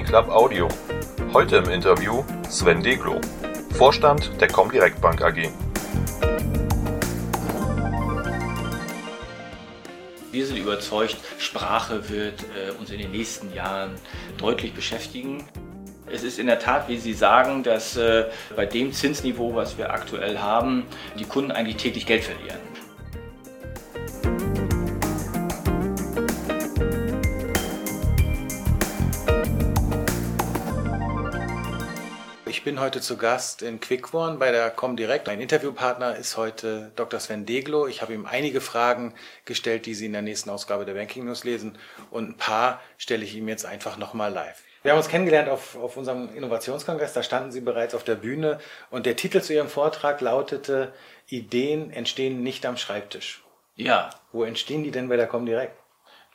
Banking Club Audio. Heute im Interview Sven Deglo, Vorstand der Comdirect Bank AG. Wir sind überzeugt, Sprache wird äh, uns in den nächsten Jahren deutlich beschäftigen. Es ist in der Tat, wie Sie sagen, dass äh, bei dem Zinsniveau, was wir aktuell haben, die Kunden eigentlich täglich Geld verlieren. Ich bin heute zu Gast in Quickborn bei der Comdirect. Mein Interviewpartner ist heute Dr. Sven Deglo. Ich habe ihm einige Fragen gestellt, die Sie in der nächsten Ausgabe der Banking News lesen und ein paar stelle ich ihm jetzt einfach nochmal live. Wir haben uns kennengelernt auf, auf unserem Innovationskongress, da standen Sie bereits auf der Bühne und der Titel zu Ihrem Vortrag lautete Ideen entstehen nicht am Schreibtisch. Ja. Wo entstehen die denn bei der Comdirect?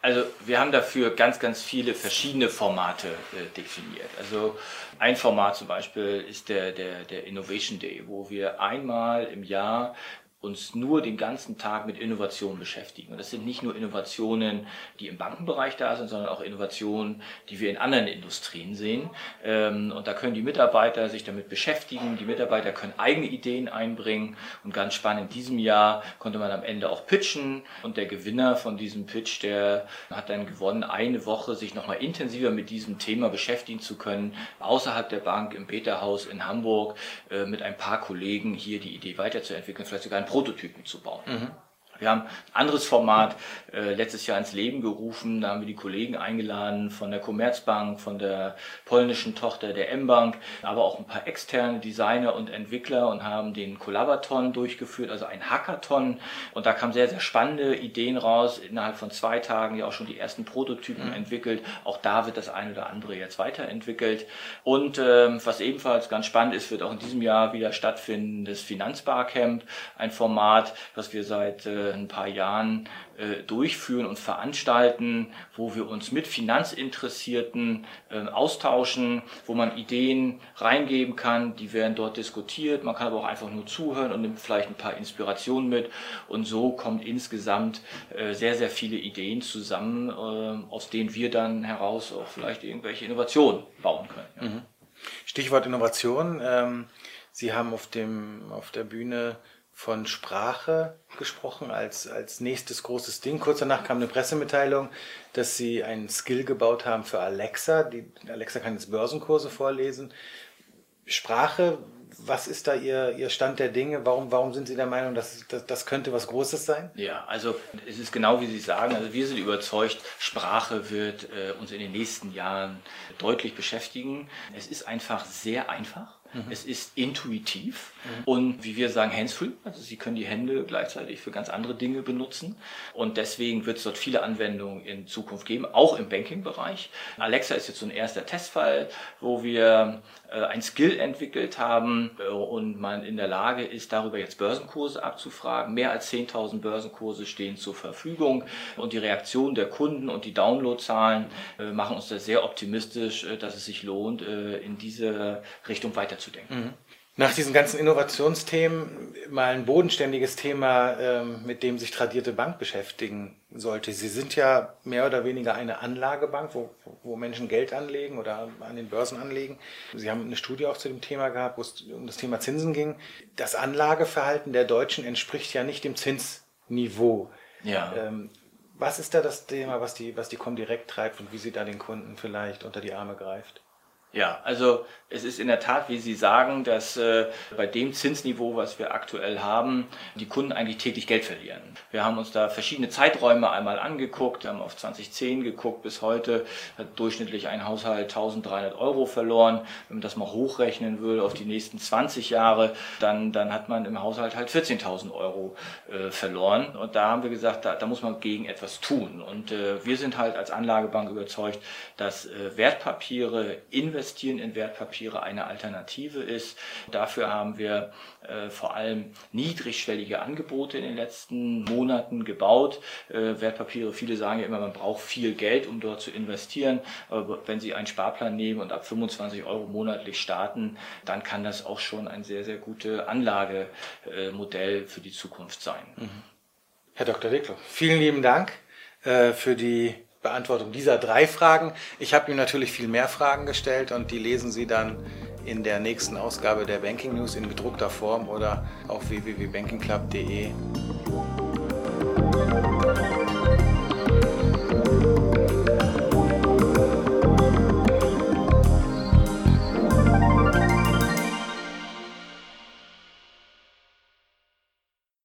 Also wir haben dafür ganz, ganz viele verschiedene Formate äh, definiert. Also ein Format zum Beispiel ist der, der, der Innovation Day, wo wir einmal im Jahr uns nur den ganzen Tag mit Innovationen beschäftigen. Und das sind nicht nur Innovationen, die im Bankenbereich da sind, sondern auch Innovationen, die wir in anderen Industrien sehen. Ähm, und da können die Mitarbeiter sich damit beschäftigen. Die Mitarbeiter können eigene Ideen einbringen. Und ganz spannend, in diesem Jahr konnte man am Ende auch pitchen. Und der Gewinner von diesem Pitch, der hat dann gewonnen, eine Woche sich nochmal intensiver mit diesem Thema beschäftigen zu können, außerhalb der Bank im Peterhaus in Hamburg äh, mit ein paar Kollegen hier die Idee weiterzuentwickeln, vielleicht sogar ein Prototypen zu bauen. Mhm. Wir haben ein anderes Format äh, letztes Jahr ins Leben gerufen. Da haben wir die Kollegen eingeladen von der Commerzbank, von der polnischen Tochter der M-Bank, aber auch ein paar externe Designer und Entwickler und haben den Collaboraton durchgeführt, also ein Hackathon. Und da kamen sehr, sehr spannende Ideen raus. Innerhalb von zwei Tagen ja auch schon die ersten Prototypen mhm. entwickelt. Auch da wird das eine oder andere jetzt weiterentwickelt. Und ähm, was ebenfalls ganz spannend ist, wird auch in diesem Jahr wieder stattfinden, das Finanzbarcamp, ein Format, was wir seit äh, ein paar Jahren äh, durchführen und veranstalten, wo wir uns mit Finanzinteressierten äh, austauschen, wo man Ideen reingeben kann, die werden dort diskutiert. Man kann aber auch einfach nur zuhören und nimmt vielleicht ein paar Inspirationen mit. Und so kommt insgesamt äh, sehr, sehr viele Ideen zusammen, äh, aus denen wir dann heraus auch vielleicht irgendwelche Innovationen bauen können. Ja. Mhm. Stichwort Innovation. Ähm, Sie haben auf, dem, auf der Bühne von Sprache gesprochen als, als nächstes großes Ding. Kurz danach kam eine Pressemitteilung, dass sie einen Skill gebaut haben für Alexa. Die, Alexa kann jetzt Börsenkurse vorlesen. Sprache, was ist da Ihr, Ihr Stand der Dinge? Warum, warum sind Sie der Meinung, dass, dass das könnte was Großes sein? Ja, also es ist genau wie Sie sagen. Also wir sind überzeugt, Sprache wird äh, uns in den nächsten Jahren deutlich beschäftigen. Es ist einfach sehr einfach. Mhm. Es ist intuitiv mhm. und wie wir sagen, hands-free. Also Sie können die Hände gleichzeitig für ganz andere Dinge benutzen. Und deswegen wird es dort viele Anwendungen in Zukunft geben, auch im Banking-Bereich. Alexa ist jetzt so ein erster Testfall, wo wir äh, ein Skill entwickelt haben äh, und man in der Lage ist, darüber jetzt Börsenkurse abzufragen. Mehr als 10.000 Börsenkurse stehen zur Verfügung und die Reaktion der Kunden und die Downloadzahlen äh, machen uns da sehr optimistisch, dass es sich lohnt, in diese Richtung weiterzudenken. Mhm. Nach diesen ganzen Innovationsthemen mal ein bodenständiges Thema, ähm, mit dem sich tradierte Bank beschäftigen sollte. Sie sind ja mehr oder weniger eine Anlagebank, wo, wo Menschen Geld anlegen oder an den Börsen anlegen. Sie haben eine Studie auch zu dem Thema gehabt, wo es um das Thema Zinsen ging. Das Anlageverhalten der Deutschen entspricht ja nicht dem Zinsniveau. Ja. Ähm, was ist da das Thema, was die, was die Comdirect treibt und wie sie da den Kunden vielleicht unter die Arme greift? Ja, also es ist in der Tat, wie Sie sagen, dass äh, bei dem Zinsniveau, was wir aktuell haben, die Kunden eigentlich täglich Geld verlieren. Wir haben uns da verschiedene Zeiträume einmal angeguckt, haben auf 2010 geguckt, bis heute hat durchschnittlich ein Haushalt 1300 Euro verloren. Wenn man das mal hochrechnen will auf die nächsten 20 Jahre, dann, dann hat man im Haushalt halt 14.000 Euro äh, verloren. Und da haben wir gesagt, da, da muss man gegen etwas tun. Und äh, wir sind halt als Anlagebank überzeugt, dass äh, Wertpapiere investieren Investieren in Wertpapiere eine Alternative ist. Dafür haben wir äh, vor allem niedrigschwellige Angebote in den letzten Monaten gebaut. Äh, Wertpapiere, viele sagen ja immer, man braucht viel Geld, um dort zu investieren. Aber wenn Sie einen Sparplan nehmen und ab 25 Euro monatlich starten, dann kann das auch schon ein sehr, sehr gutes Anlagemodell für die Zukunft sein. Mhm. Herr Dr. Deklo, vielen lieben Dank äh, für die Beantwortung dieser drei Fragen. Ich habe ihm natürlich viel mehr Fragen gestellt und die lesen Sie dann in der nächsten Ausgabe der Banking News in gedruckter Form oder auf www.bankingclub.de.